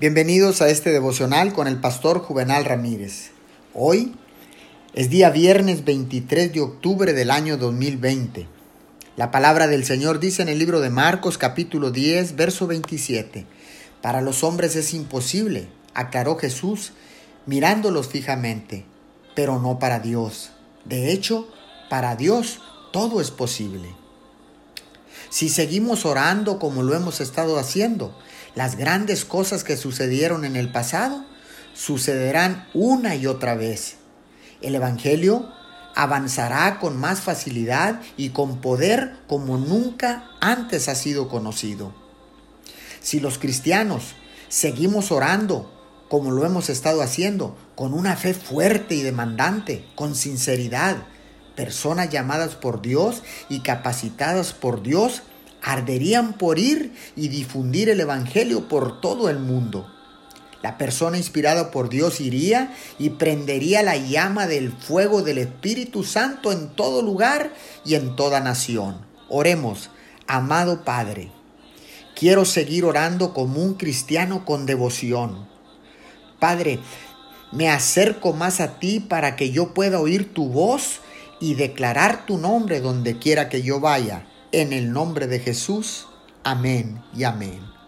Bienvenidos a este devocional con el pastor Juvenal Ramírez. Hoy es día viernes 23 de octubre del año 2020. La palabra del Señor dice en el libro de Marcos capítulo 10, verso 27. Para los hombres es imposible, aclaró Jesús mirándolos fijamente, pero no para Dios. De hecho, para Dios todo es posible. Si seguimos orando como lo hemos estado haciendo, las grandes cosas que sucedieron en el pasado sucederán una y otra vez. El Evangelio avanzará con más facilidad y con poder como nunca antes ha sido conocido. Si los cristianos seguimos orando como lo hemos estado haciendo, con una fe fuerte y demandante, con sinceridad, personas llamadas por Dios y capacitadas por Dios arderían por ir y difundir el Evangelio por todo el mundo. La persona inspirada por Dios iría y prendería la llama del fuego del Espíritu Santo en todo lugar y en toda nación. Oremos, amado Padre, quiero seguir orando como un cristiano con devoción. Padre, me acerco más a ti para que yo pueda oír tu voz y declarar tu nombre donde quiera que yo vaya en el nombre de Jesús. Amén y amén.